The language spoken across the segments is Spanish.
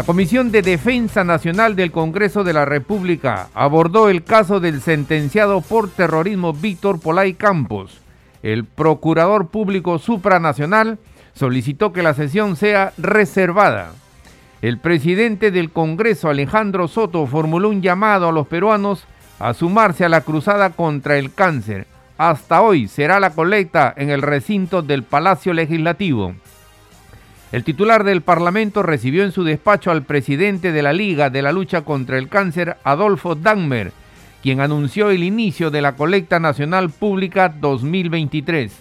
La Comisión de Defensa Nacional del Congreso de la República abordó el caso del sentenciado por terrorismo Víctor Polay Campos. El Procurador Público Supranacional solicitó que la sesión sea reservada. El presidente del Congreso, Alejandro Soto, formuló un llamado a los peruanos a sumarse a la cruzada contra el cáncer. Hasta hoy será la colecta en el recinto del Palacio Legislativo. El titular del Parlamento recibió en su despacho al presidente de la Liga de la Lucha contra el Cáncer, Adolfo Dagmer, quien anunció el inicio de la Colecta Nacional Pública 2023.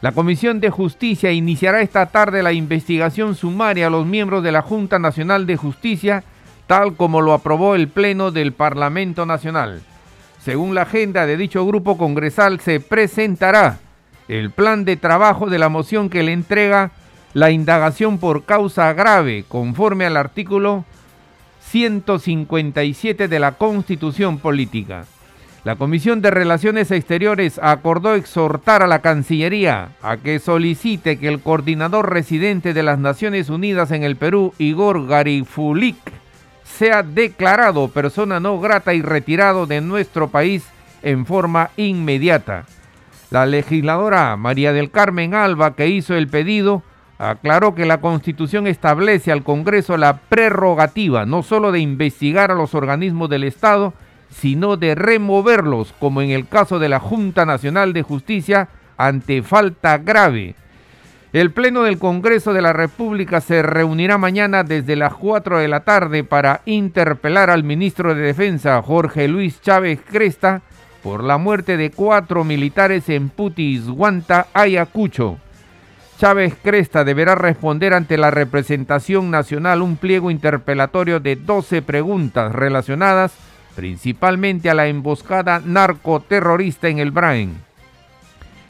La Comisión de Justicia iniciará esta tarde la investigación sumaria a los miembros de la Junta Nacional de Justicia, tal como lo aprobó el Pleno del Parlamento Nacional. Según la agenda de dicho grupo congresal, se presentará el plan de trabajo de la moción que le entrega la indagación por causa grave, conforme al artículo 157 de la Constitución Política. La Comisión de Relaciones Exteriores acordó exhortar a la Cancillería a que solicite que el coordinador residente de las Naciones Unidas en el Perú, Igor Garifulik, sea declarado persona no grata y retirado de nuestro país en forma inmediata. La legisladora María del Carmen Alba, que hizo el pedido, aclaró que la Constitución establece al Congreso la prerrogativa no solo de investigar a los organismos del Estado, sino de removerlos, como en el caso de la Junta Nacional de Justicia, ante falta grave. El Pleno del Congreso de la República se reunirá mañana desde las 4 de la tarde para interpelar al ministro de Defensa, Jorge Luis Chávez Cresta, por la muerte de cuatro militares en Putis, Guanta, Ayacucho. Chávez Cresta deberá responder ante la representación nacional un pliego interpelatorio de 12 preguntas relacionadas principalmente a la emboscada narcoterrorista en el Brain.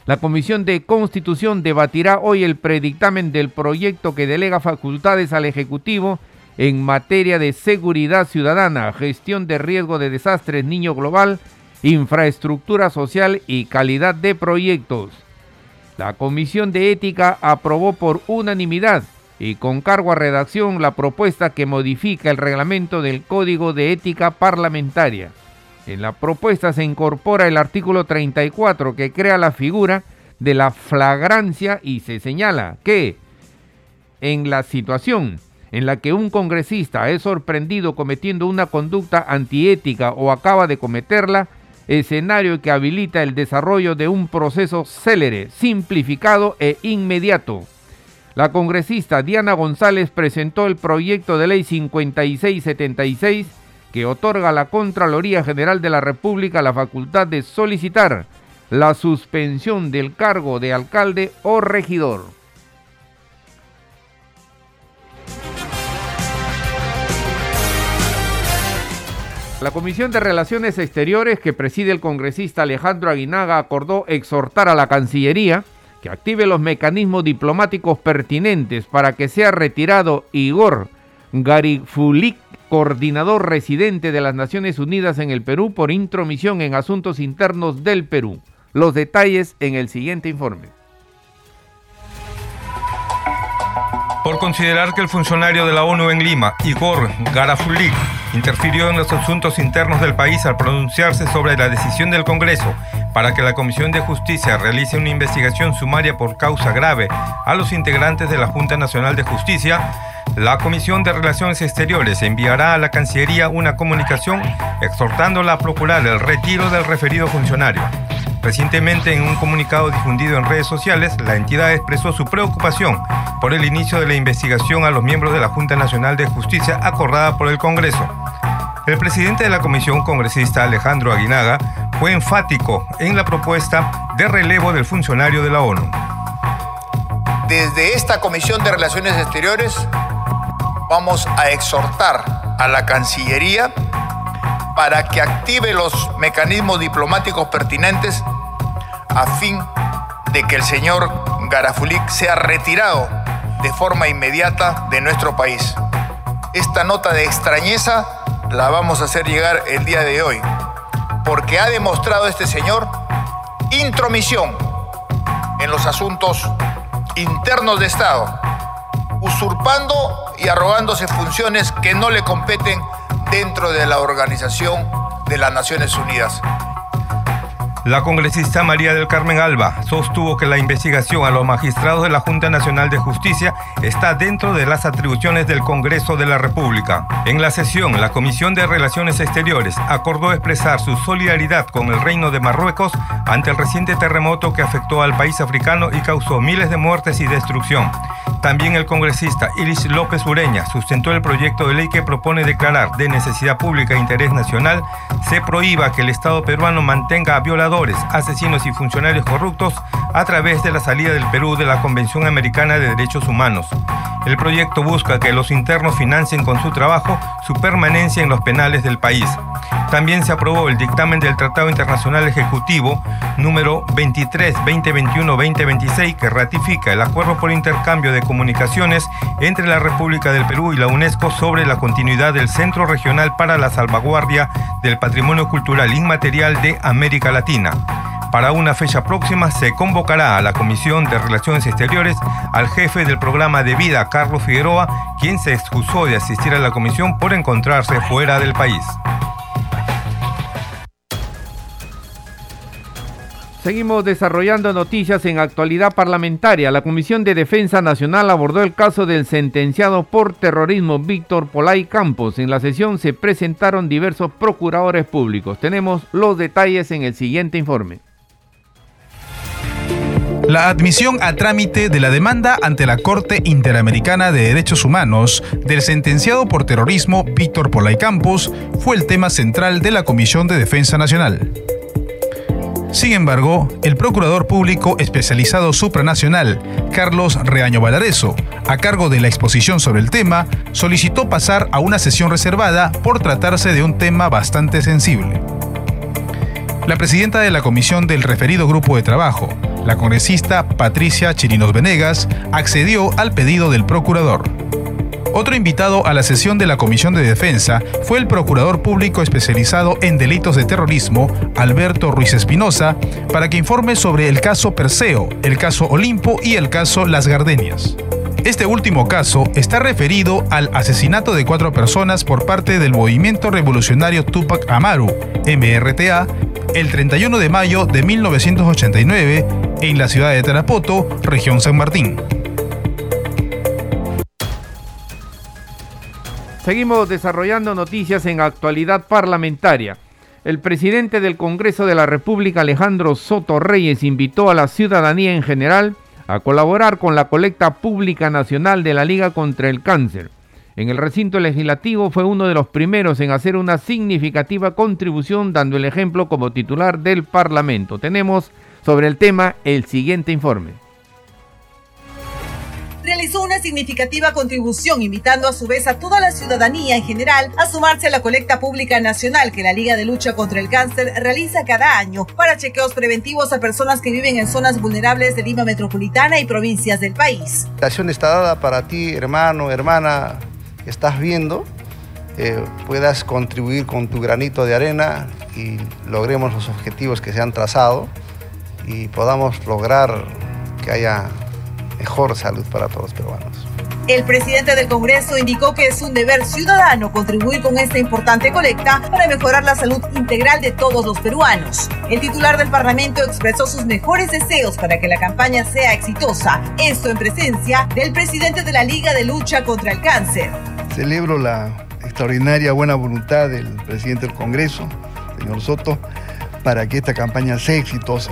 La Comisión de Constitución debatirá hoy el predictamen del proyecto que delega facultades al Ejecutivo en materia de seguridad ciudadana, gestión de riesgo de desastres, niño global, infraestructura social y calidad de proyectos. La Comisión de Ética aprobó por unanimidad y con cargo a redacción la propuesta que modifica el reglamento del Código de Ética Parlamentaria. En la propuesta se incorpora el artículo 34 que crea la figura de la flagrancia y se señala que en la situación en la que un congresista es sorprendido cometiendo una conducta antiética o acaba de cometerla, escenario que habilita el desarrollo de un proceso célere, simplificado e inmediato. La congresista Diana González presentó el proyecto de ley 5676 que otorga a la Contraloría General de la República la facultad de solicitar la suspensión del cargo de alcalde o regidor. La Comisión de Relaciones Exteriores que preside el congresista Alejandro Aguinaga acordó exhortar a la Cancillería que active los mecanismos diplomáticos pertinentes para que sea retirado Igor Garifulik, coordinador residente de las Naciones Unidas en el Perú, por intromisión en asuntos internos del Perú. Los detalles en el siguiente informe. Por considerar que el funcionario de la ONU en Lima, Igor Garafulik, interfirió en los asuntos internos del país al pronunciarse sobre la decisión del Congreso para que la Comisión de Justicia realice una investigación sumaria por causa grave a los integrantes de la Junta Nacional de Justicia, la Comisión de Relaciones Exteriores enviará a la Cancillería una comunicación exhortándola a procurar el retiro del referido funcionario. Recientemente, en un comunicado difundido en redes sociales, la entidad expresó su preocupación por el inicio de la investigación a los miembros de la Junta Nacional de Justicia acordada por el Congreso. El presidente de la comisión congresista Alejandro Aguinaga fue enfático en la propuesta de relevo del funcionario de la ONU. Desde esta Comisión de Relaciones Exteriores vamos a exhortar a la Cancillería para que active los mecanismos diplomáticos pertinentes a fin de que el señor Garafulik sea retirado de forma inmediata de nuestro país. Esta nota de extrañeza la vamos a hacer llegar el día de hoy, porque ha demostrado este señor intromisión en los asuntos internos de Estado, usurpando y arrogándose funciones que no le competen dentro de la Organización de las Naciones Unidas. La congresista María del Carmen Alba sostuvo que la investigación a los magistrados de la Junta Nacional de Justicia está dentro de las atribuciones del Congreso de la República. En la sesión, la Comisión de Relaciones Exteriores acordó expresar su solidaridad con el Reino de Marruecos ante el reciente terremoto que afectó al país africano y causó miles de muertes y destrucción. También el congresista Iris López Ureña sustentó el proyecto de ley que propone declarar de necesidad pública e interés nacional se prohíba que el Estado peruano mantenga a asesinos y funcionarios corruptos a través de la salida del Perú de la Convención Americana de Derechos Humanos. El proyecto busca que los internos financien con su trabajo su permanencia en los penales del país. También se aprobó el dictamen del Tratado Internacional Ejecutivo número 23-2021-2026 que ratifica el acuerdo por intercambio de comunicaciones entre la República del Perú y la UNESCO sobre la continuidad del Centro Regional para la Salvaguardia del Patrimonio Cultural Inmaterial de América Latina. Para una fecha próxima se convocará a la Comisión de Relaciones Exteriores al jefe del programa de vida, Carlos Figueroa, quien se excusó de asistir a la comisión por encontrarse fuera del país. Seguimos desarrollando noticias en actualidad parlamentaria. La Comisión de Defensa Nacional abordó el caso del sentenciado por terrorismo Víctor Polay Campos. En la sesión se presentaron diversos procuradores públicos. Tenemos los detalles en el siguiente informe. La admisión a trámite de la demanda ante la Corte Interamericana de Derechos Humanos del sentenciado por terrorismo Víctor Polay Campos fue el tema central de la Comisión de Defensa Nacional. Sin embargo, el procurador público especializado supranacional, Carlos Reaño Valareso, a cargo de la exposición sobre el tema, solicitó pasar a una sesión reservada por tratarse de un tema bastante sensible. La presidenta de la comisión del referido grupo de trabajo, la congresista Patricia Chirinos Venegas, accedió al pedido del procurador. Otro invitado a la sesión de la Comisión de Defensa fue el Procurador Público especializado en delitos de terrorismo, Alberto Ruiz Espinosa, para que informe sobre el caso Perseo, el caso Olimpo y el caso Las Gardenias. Este último caso está referido al asesinato de cuatro personas por parte del Movimiento Revolucionario Tupac Amaru, MRTA, el 31 de mayo de 1989 en la ciudad de Tarapoto, región San Martín. Seguimos desarrollando noticias en actualidad parlamentaria. El presidente del Congreso de la República, Alejandro Soto Reyes, invitó a la ciudadanía en general a colaborar con la colecta pública nacional de la Liga contra el Cáncer. En el recinto legislativo fue uno de los primeros en hacer una significativa contribución dando el ejemplo como titular del Parlamento. Tenemos sobre el tema el siguiente informe realizó una significativa contribución, invitando a su vez a toda la ciudadanía en general a sumarse a la colecta pública nacional que la Liga de Lucha contra el Cáncer realiza cada año para chequeos preventivos a personas que viven en zonas vulnerables de Lima Metropolitana y provincias del país. La acción está dada para ti, hermano, hermana, estás viendo, eh, puedas contribuir con tu granito de arena y logremos los objetivos que se han trazado y podamos lograr que haya mejor salud para todos los peruanos. El presidente del Congreso indicó que es un deber ciudadano contribuir con esta importante colecta para mejorar la salud integral de todos los peruanos. El titular del Parlamento expresó sus mejores deseos para que la campaña sea exitosa, esto en presencia del presidente de la Liga de Lucha contra el Cáncer. Celebro la extraordinaria buena voluntad del presidente del Congreso, señor Soto, para que esta campaña sea exitosa.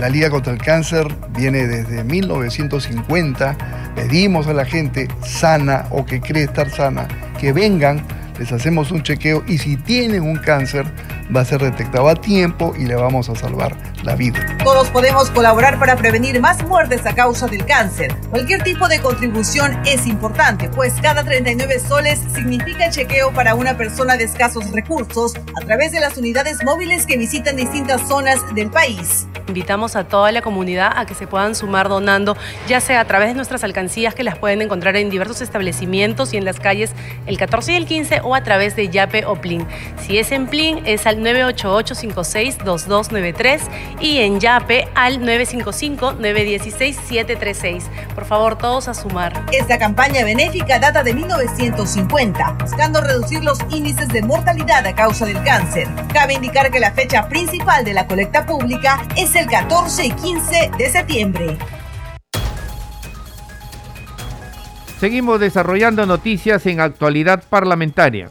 La Liga contra el Cáncer viene desde 1950. Pedimos a la gente sana o que cree estar sana que vengan, les hacemos un chequeo y si tienen un cáncer va a ser detectado a tiempo y le vamos a salvar la vida. Todos podemos colaborar para prevenir más muertes a causa del cáncer. Cualquier tipo de contribución es importante, pues cada 39 soles significa chequeo para una persona de escasos recursos a través de las unidades móviles que visitan distintas zonas del país. Invitamos a toda la comunidad a que se puedan sumar donando, ya sea a través de nuestras alcancías que las pueden encontrar en diversos establecimientos y en las calles el 14 y el 15 o a través de Yape o Plin. Si es en Plin es al 988-56-2293 y en Yape al 955-916-736. Por favor, todos a sumar. Esta campaña benéfica data de 1950, buscando reducir los índices de mortalidad a causa del cáncer. Cabe indicar que la fecha principal de la colecta pública es el 14 y 15 de septiembre. Seguimos desarrollando noticias en actualidad parlamentaria.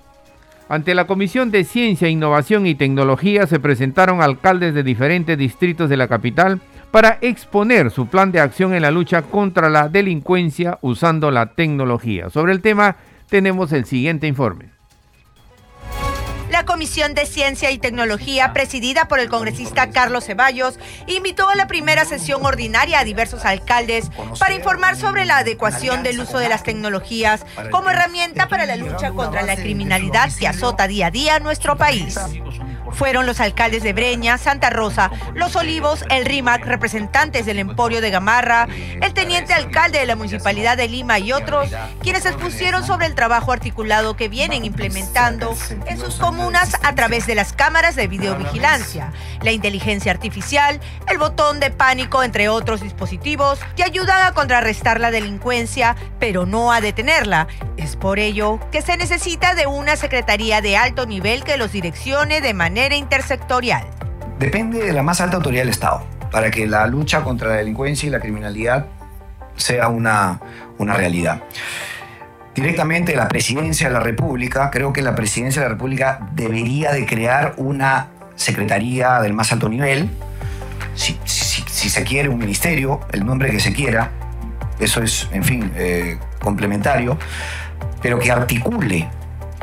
Ante la Comisión de Ciencia, Innovación y Tecnología se presentaron alcaldes de diferentes distritos de la capital para exponer su plan de acción en la lucha contra la delincuencia usando la tecnología. Sobre el tema tenemos el siguiente informe. La Comisión de Ciencia y Tecnología, presidida por el congresista Carlos Ceballos, invitó a la primera sesión ordinaria a diversos alcaldes para informar sobre la adecuación del uso de las tecnologías como herramienta para la lucha contra la criminalidad que azota día a día nuestro país. Fueron los alcaldes de Breña, Santa Rosa, Los Olivos, el RIMAC, representantes del Emporio de Gamarra, el teniente alcalde de la Municipalidad de Lima y otros, quienes expusieron sobre el trabajo articulado que vienen implementando en sus comunas a través de las cámaras de videovigilancia, la inteligencia artificial, el botón de pánico, entre otros dispositivos, que ayudan a contrarrestar la delincuencia, pero no a detenerla. Es por ello que se necesita de una Secretaría de alto nivel que los direccione de manera intersectorial. Depende de la más alta autoridad del Estado para que la lucha contra la delincuencia y la criminalidad sea una, una realidad. Directamente la presidencia de la República, creo que la presidencia de la República debería de crear una secretaría del más alto nivel, si, si, se quiere un ministerio, el nombre que se quiera, eso es, en fin, eh, complementario, pero que articule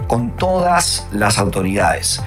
con todas las autoridades.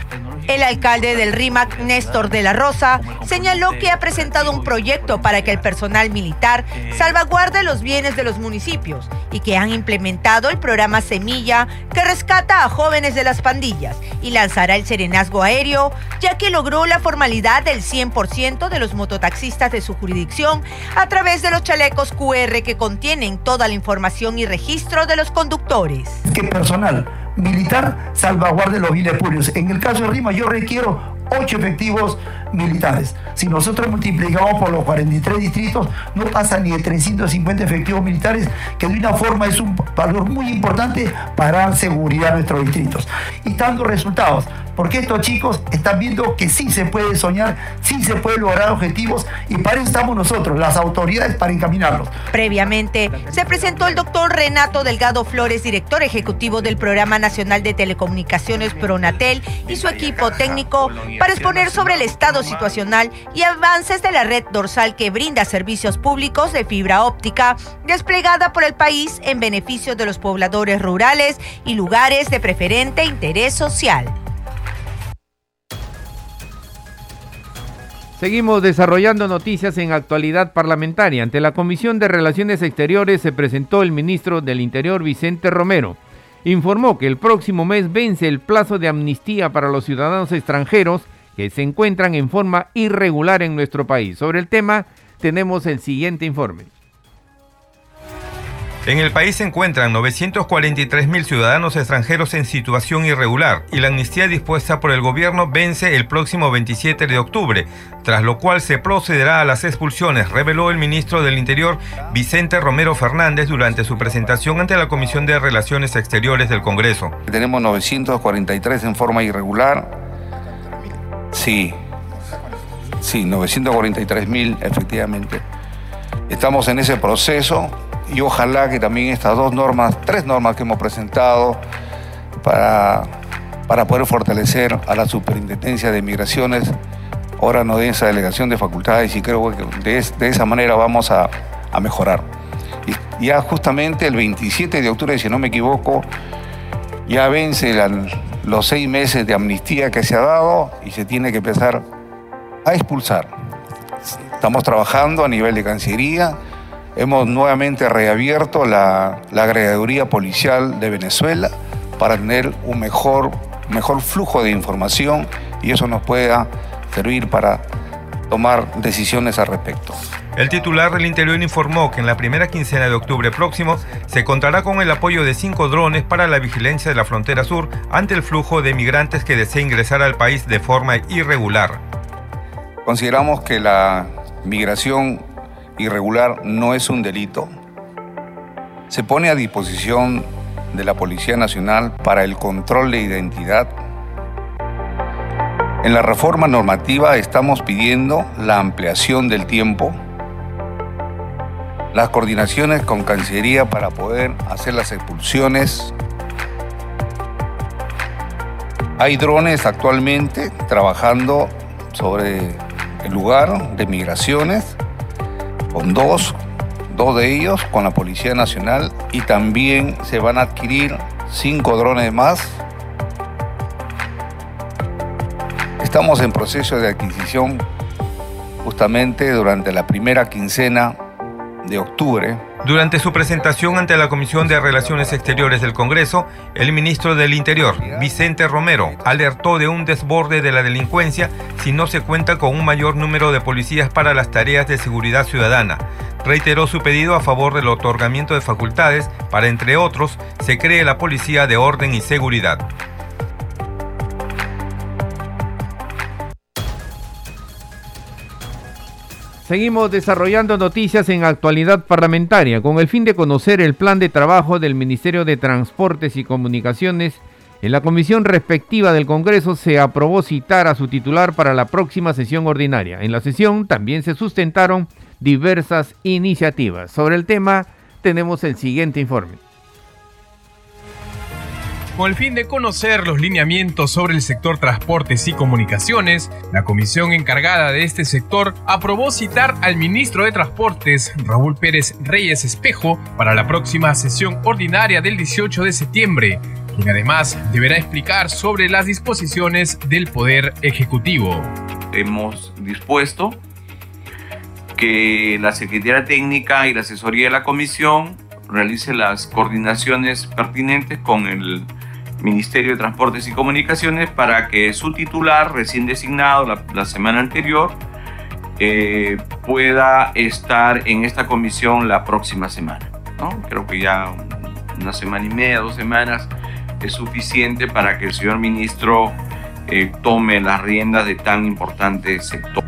El alcalde del RIMAC, Néstor de la Rosa, señaló que ha presentado un proyecto para que el personal militar salvaguarde los bienes de los municipios y que han implementado el programa Semilla que rescata a jóvenes de las pandillas y lanzará el serenazgo aéreo, ya que logró la formalidad del 100% de los mototaxistas de su jurisdicción a través de los chalecos QR que contienen toda la información y registro de los conductores. ¿Qué personal? Militar salvaguarde los bienes públicos. En el caso de Rima yo requiero ocho efectivos militares. Si nosotros multiplicamos por los 43 distritos, no pasa ni de 350 efectivos militares, que de una forma es un valor muy importante para dar seguridad a nuestros distritos. Y dando resultados, porque estos chicos están viendo que sí se puede soñar, sí se puede lograr objetivos y para eso estamos nosotros, las autoridades, para encaminarlos. Previamente, se presentó el doctor Renato Delgado Flores, director ejecutivo del Programa Nacional de Telecomunicaciones Pronatel y su equipo técnico para exponer sobre el estado situacional y avances de la red dorsal que brinda servicios públicos de fibra óptica desplegada por el país en beneficio de los pobladores rurales y lugares de preferente interés social. Seguimos desarrollando noticias en actualidad parlamentaria. Ante la Comisión de Relaciones Exteriores se presentó el ministro del Interior Vicente Romero. Informó que el próximo mes vence el plazo de amnistía para los ciudadanos extranjeros que se encuentran en forma irregular en nuestro país. Sobre el tema tenemos el siguiente informe. En el país se encuentran 943 mil ciudadanos extranjeros en situación irregular y la amnistía dispuesta por el gobierno vence el próximo 27 de octubre, tras lo cual se procederá a las expulsiones, reveló el ministro del Interior Vicente Romero Fernández durante su presentación ante la Comisión de Relaciones Exteriores del Congreso. Tenemos 943 en forma irregular. Sí, sí, 943 mil efectivamente. Estamos en ese proceso y ojalá que también estas dos normas, tres normas que hemos presentado para, para poder fortalecer a la Superintendencia de Migraciones, ahora no de esa delegación de facultades y creo que de, esa manera vamos a, mejorar. Y ya justamente el 27 de octubre, si no me equivoco, ya vence los seis meses de amnistía que se ha dado y se tiene que empezar a expulsar Estamos trabajando a nivel de Cancillería. Hemos nuevamente reabierto la, la agregaduría policial de Venezuela para tener un mejor, mejor flujo de información y eso nos pueda servir para tomar decisiones al respecto. El titular del Interior informó que en la primera quincena de octubre próximo se contará con el apoyo de cinco drones para la vigilancia de la frontera sur ante el flujo de migrantes que desea ingresar al país de forma irregular. Consideramos que la migración irregular no es un delito. Se pone a disposición de la Policía Nacional para el control de identidad. En la reforma normativa estamos pidiendo la ampliación del tiempo las coordinaciones con Cancillería para poder hacer las expulsiones. Hay drones actualmente trabajando sobre el lugar de migraciones, con dos, dos de ellos con la Policía Nacional y también se van a adquirir cinco drones más. Estamos en proceso de adquisición justamente durante la primera quincena de octubre. Durante su presentación ante la Comisión de Relaciones Exteriores del Congreso, el ministro del Interior, Vicente Romero, alertó de un desborde de la delincuencia si no se cuenta con un mayor número de policías para las tareas de seguridad ciudadana. Reiteró su pedido a favor del otorgamiento de facultades para, entre otros, se cree la Policía de Orden y Seguridad. Seguimos desarrollando noticias en actualidad parlamentaria con el fin de conocer el plan de trabajo del Ministerio de Transportes y Comunicaciones. En la comisión respectiva del Congreso se aprobó citar a su titular para la próxima sesión ordinaria. En la sesión también se sustentaron diversas iniciativas. Sobre el tema tenemos el siguiente informe. Con el fin de conocer los lineamientos sobre el sector transportes y comunicaciones, la comisión encargada de este sector aprobó citar al ministro de Transportes, Raúl Pérez Reyes Espejo, para la próxima sesión ordinaria del 18 de septiembre, quien además deberá explicar sobre las disposiciones del Poder Ejecutivo. Hemos dispuesto que la Secretaría Técnica y la asesoría de la comisión realice las coordinaciones pertinentes con el Ministerio de Transportes y Comunicaciones para que su titular, recién designado la, semana anterior, eh, pueda estar en esta comisión la próxima semana. ¿no? Creo que ya una semana y media, dos semanas es suficiente para que el señor ministro eh, tome las riendas de tan importante sector.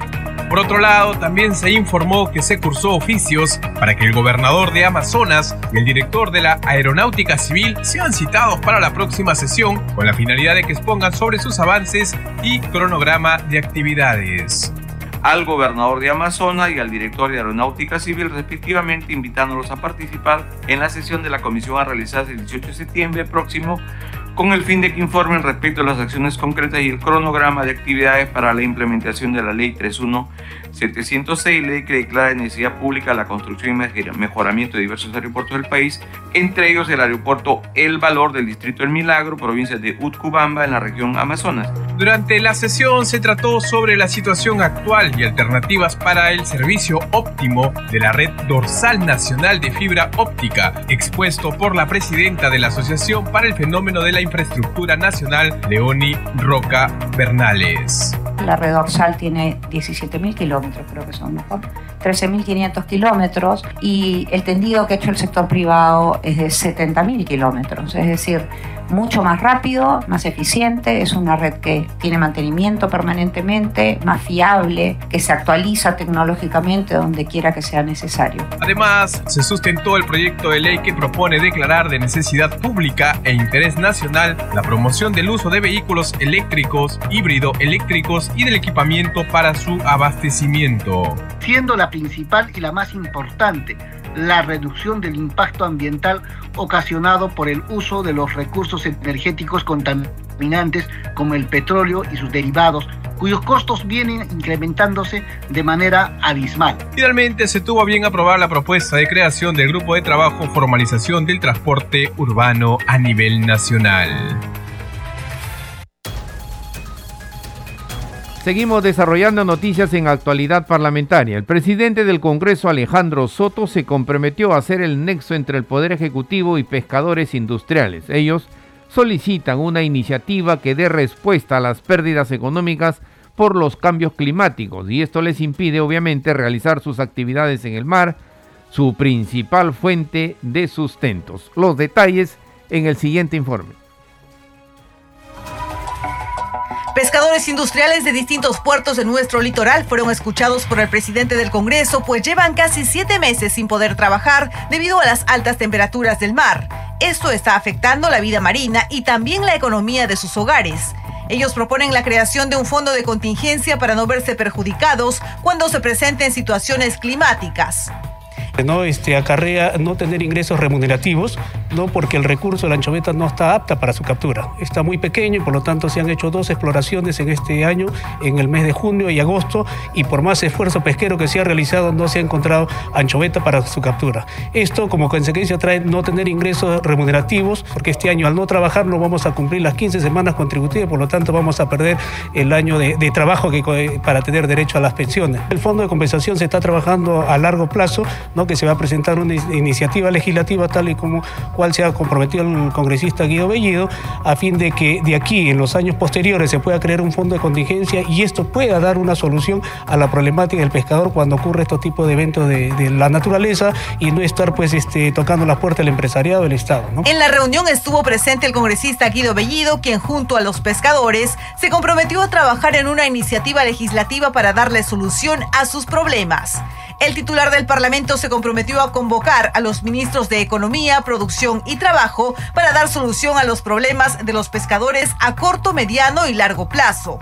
Por otro lado, también se informó que se cursó oficios para que el gobernador de Amazonas y el director de la Aeronáutica Civil sean citados para la próxima sesión con la finalidad de que expongan sobre sus avances y cronograma de actividades. Al gobernador de Amazonas y al director de Aeronáutica Civil, respectivamente, invitándolos a participar en la sesión de la comisión a realizarse el 18 de septiembre próximo con el fin de que informen respecto a las acciones concretas y el cronograma de actividades para la implementación de la Ley 31706, ley que declara de necesidad pública la construcción y mejoramiento de diversos aeropuertos del país, entre ellos el aeropuerto El Valor del Distrito del Milagro, provincia de Utcubamba, en la región Amazonas. Durante la sesión se trató sobre la situación actual y alternativas para el servicio óptimo de la red dorsal nacional de fibra óptica, expuesto por la presidenta de la Asociación para el Fenómeno de la Infraestructura Nacional, Leoni Roca Bernales. La red dorsal tiene 17.000 kilómetros, creo que son mejor, 13.500 kilómetros y el tendido que ha hecho el sector privado es de 70.000 kilómetros, es decir, mucho más rápido, más eficiente, es una red que tiene mantenimiento permanentemente, más fiable, que se actualiza tecnológicamente donde quiera que sea necesario. Además, se sustentó el proyecto de ley que propone declarar de necesidad pública e interés nacional la promoción del uso de vehículos eléctricos, híbrido eléctricos y del equipamiento para su abastecimiento. Siendo la principal y la más importante la reducción del impacto ambiental ocasionado por el uso de los recursos energéticos contaminantes como el petróleo y sus derivados, cuyos costos vienen incrementándose de manera abismal. Finalmente se tuvo bien aprobar la propuesta de creación del Grupo de Trabajo Formalización del Transporte Urbano a nivel nacional. Seguimos desarrollando noticias en actualidad parlamentaria. El presidente del Congreso, Alejandro Soto, se comprometió a hacer el nexo entre el Poder Ejecutivo y pescadores industriales. Ellos solicitan una iniciativa que dé respuesta a las pérdidas económicas por los cambios climáticos y esto les impide obviamente realizar sus actividades en el mar, su principal fuente de sustentos. Los detalles en el siguiente informe. Pescadores industriales de distintos puertos de nuestro litoral fueron escuchados por el presidente del Congreso, pues llevan casi siete meses sin poder trabajar debido a las altas temperaturas del mar. Esto está afectando la vida marina y también la economía de sus hogares. Ellos proponen la creación de un fondo de contingencia para no verse perjudicados cuando se presenten situaciones climáticas. ¿No? Este, acarrea no tener ingresos remunerativos, ¿no? porque el recurso de la anchoveta no está apta para su captura. Está muy pequeño y por lo tanto se han hecho dos exploraciones en este año, en el mes de junio y agosto, y por más esfuerzo pesquero que se ha realizado no se ha encontrado anchoveta para su captura. Esto como consecuencia trae no tener ingresos remunerativos, porque este año al no trabajar no vamos a cumplir las 15 semanas contributivas, por lo tanto vamos a perder el año de, de trabajo que, para tener derecho a las pensiones. El fondo de compensación se está trabajando a largo plazo, ¿no? Que se va a presentar una iniciativa legislativa tal y como cual se ha comprometido el congresista Guido Bellido, a fin de que de aquí en los años posteriores se pueda crear un fondo de contingencia y esto pueda dar una solución a la problemática del pescador cuando ocurre estos tipos de eventos de, la naturaleza y no estar pues este, tocando la puerta del empresariado del Estado. En la reunión estuvo presente el congresista Guido Bellido, quien junto a los pescadores se comprometió a trabajar en una iniciativa legislativa para darle solución a sus problemas. El titular del Parlamento se comprometió a convocar a los ministros de Economía, Producción y Trabajo para dar solución a los problemas de los pescadores a corto, mediano y largo plazo.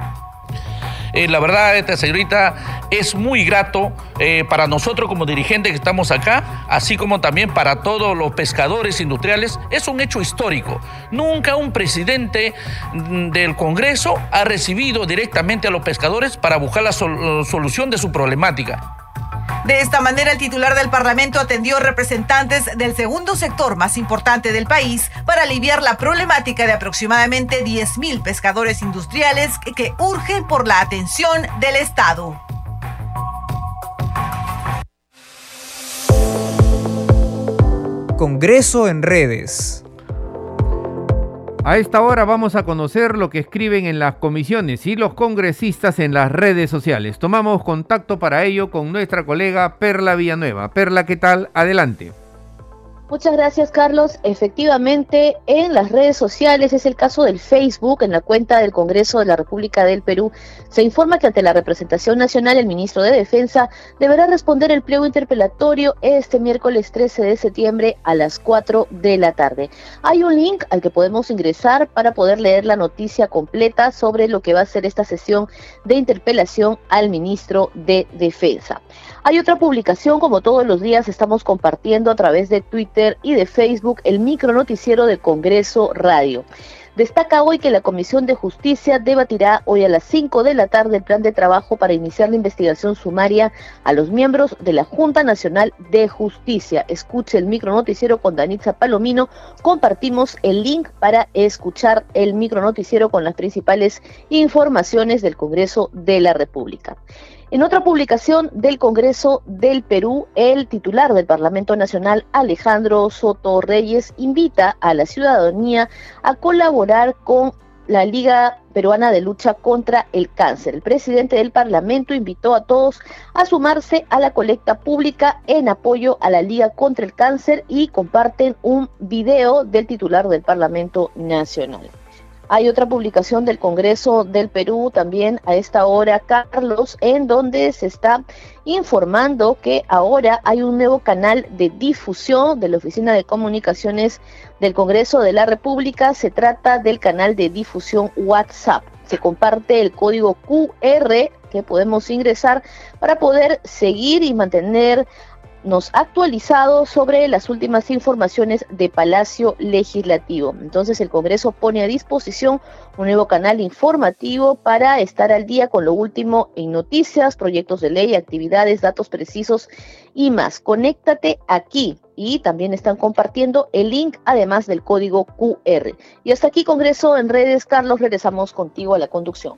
Eh, la verdad, esta señorita es muy grato eh, para nosotros como dirigentes que estamos acá, así como también para todos los pescadores industriales. Es un hecho histórico. Nunca un presidente mm, del Congreso ha recibido directamente a los pescadores para buscar la solución de su problemática. De esta manera, el titular del Parlamento atendió representantes del segundo sector más importante del país para aliviar la problemática de aproximadamente 10.000 pescadores industriales que urgen por la atención del Estado. Congreso en redes. A esta hora vamos a conocer lo que escriben en las comisiones y los congresistas en las redes sociales. Tomamos contacto para ello con nuestra colega Perla Villanueva. Perla, ¿qué tal? Adelante. Muchas gracias, Carlos. Efectivamente, en las redes sociales, es el caso del Facebook, en la cuenta del Congreso de la República del Perú, se informa que ante la representación nacional, el ministro de Defensa deberá responder el pliego interpelatorio este miércoles 13 de septiembre a las 4 de la tarde. Hay un link al que podemos ingresar para poder leer la noticia completa sobre lo que va a ser esta sesión de interpelación al ministro de Defensa. Hay otra publicación, como todos los días estamos compartiendo a través de Twitter y de Facebook, el micro noticiero de Congreso Radio. Destaca hoy que la Comisión de Justicia debatirá hoy a las 5 de la tarde el plan de trabajo para iniciar la investigación sumaria a los miembros de la Junta Nacional de Justicia. Escuche el micro noticiero con Danitza Palomino. Compartimos el link para escuchar el micro noticiero con las principales informaciones del Congreso de la República. En otra publicación del Congreso del Perú, el titular del Parlamento Nacional, Alejandro Soto Reyes, invita a la ciudadanía a colaborar con la Liga Peruana de Lucha contra el Cáncer. El presidente del Parlamento invitó a todos a sumarse a la colecta pública en apoyo a la Liga contra el Cáncer y comparten un video del titular del Parlamento Nacional. Hay otra publicación del Congreso del Perú también a esta hora, Carlos, en donde se está informando que ahora hay un nuevo canal de difusión de la Oficina de Comunicaciones del Congreso de la República. Se trata del canal de difusión WhatsApp. Se comparte el código QR que podemos ingresar para poder seguir y mantener nos ha actualizado sobre las últimas informaciones de Palacio Legislativo. Entonces el Congreso pone a disposición un nuevo canal informativo para estar al día con lo último en noticias, proyectos de ley, actividades, datos precisos y más. Conéctate aquí y también están compartiendo el link además del código QR. Y hasta aquí Congreso en redes. Carlos, regresamos contigo a la conducción.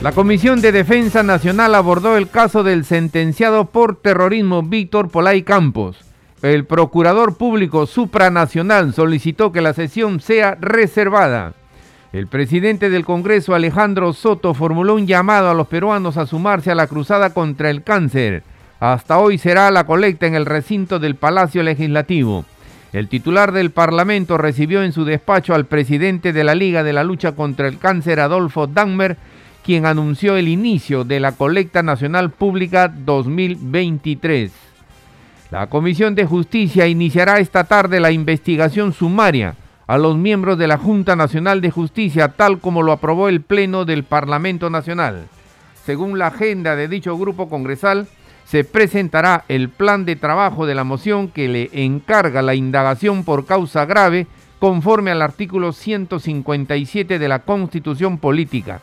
La Comisión de Defensa Nacional abordó el caso del sentenciado por terrorismo Víctor Polay Campos. El procurador público supranacional solicitó que la sesión sea reservada. El presidente del Congreso, Alejandro Soto, formuló un llamado a los peruanos a sumarse a la cruzada contra el cáncer. Hasta hoy será la colecta en el recinto del Palacio Legislativo. El titular del Parlamento recibió en su despacho al presidente de la Liga de la Lucha contra el Cáncer, Adolfo Dangmer, quien anunció el inicio de la colecta nacional pública 2023. La Comisión de Justicia iniciará esta tarde la investigación sumaria a los miembros de la Junta Nacional de Justicia, tal como lo aprobó el Pleno del Parlamento Nacional. Según la agenda de dicho grupo congresal, se presentará el plan de trabajo de la moción que le encarga la indagación por causa grave conforme al artículo 157 de la Constitución Política.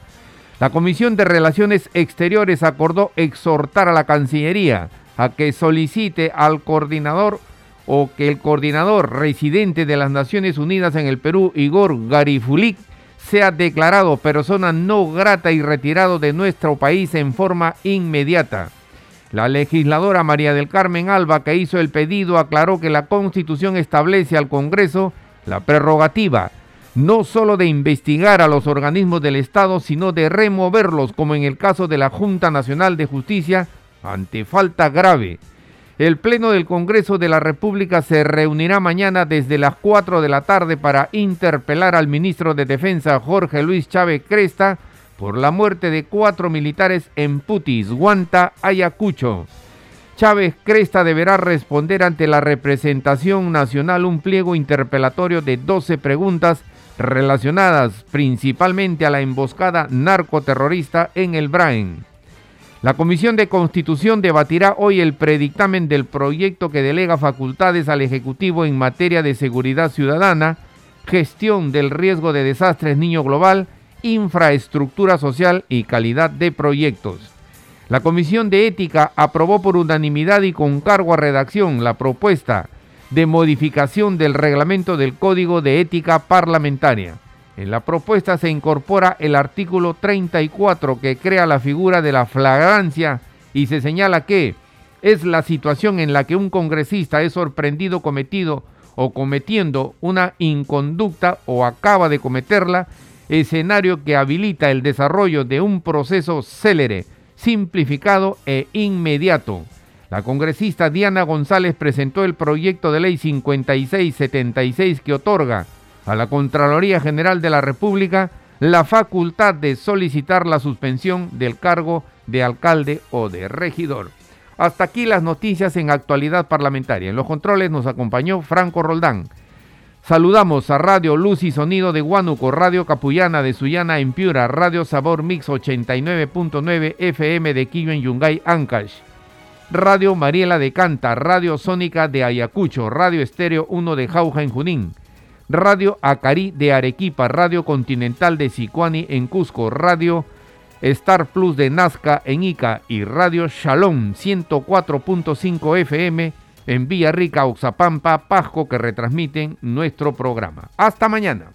La Comisión de Relaciones Exteriores acordó exhortar a la Cancillería a que solicite al coordinador o que el coordinador residente de las Naciones Unidas en el Perú, Igor Garifulik, sea declarado persona no grata y retirado de nuestro país en forma inmediata. La legisladora María del Carmen Alba, que hizo el pedido, aclaró que la Constitución establece al Congreso la prerrogativa no solo de investigar a los organismos del Estado, sino de removerlos, como en el caso de la Junta Nacional de Justicia, ante falta grave. El Pleno del Congreso de la República se reunirá mañana desde las 4 de la tarde para interpelar al ministro de Defensa Jorge Luis Chávez Cresta por la muerte de cuatro militares en Putis, Guanta, Ayacucho. Chávez Cresta deberá responder ante la representación nacional un pliego interpelatorio de 12 preguntas relacionadas principalmente a la emboscada narcoterrorista en el Brain. La Comisión de Constitución debatirá hoy el predictamen del proyecto que delega facultades al Ejecutivo en materia de seguridad ciudadana, gestión del riesgo de desastres niño global, infraestructura social y calidad de proyectos. La Comisión de Ética aprobó por unanimidad y con cargo a redacción la propuesta de modificación del reglamento del Código de Ética Parlamentaria. En la propuesta se incorpora el artículo 34 que crea la figura de la flagrancia y se señala que es la situación en la que un congresista es sorprendido cometido o cometiendo una inconducta o acaba de cometerla, escenario que habilita el desarrollo de un proceso célere, simplificado e inmediato. La congresista Diana González presentó el proyecto de ley 5676 que otorga a la Contraloría General de la República la facultad de solicitar la suspensión del cargo de alcalde o de regidor. Hasta aquí las noticias en actualidad parlamentaria. En los controles nos acompañó Franco Roldán. Saludamos a Radio Luz y Sonido de Huánuco, Radio Capullana de Sullana en Piura, Radio Sabor Mix 89.9 FM de Quillo en Yungay, Ancash. Radio Mariela de Canta, Radio Sónica de Ayacucho, Radio Estéreo 1 de Jauja en Junín. Radio Acari de Arequipa, Radio Continental de Sicuani en Cusco, Radio Star Plus de Nazca en Ica y Radio Shalom 104.5 FM en Villarrica, Oxapampa, Pasco que retransmiten nuestro programa. Hasta mañana.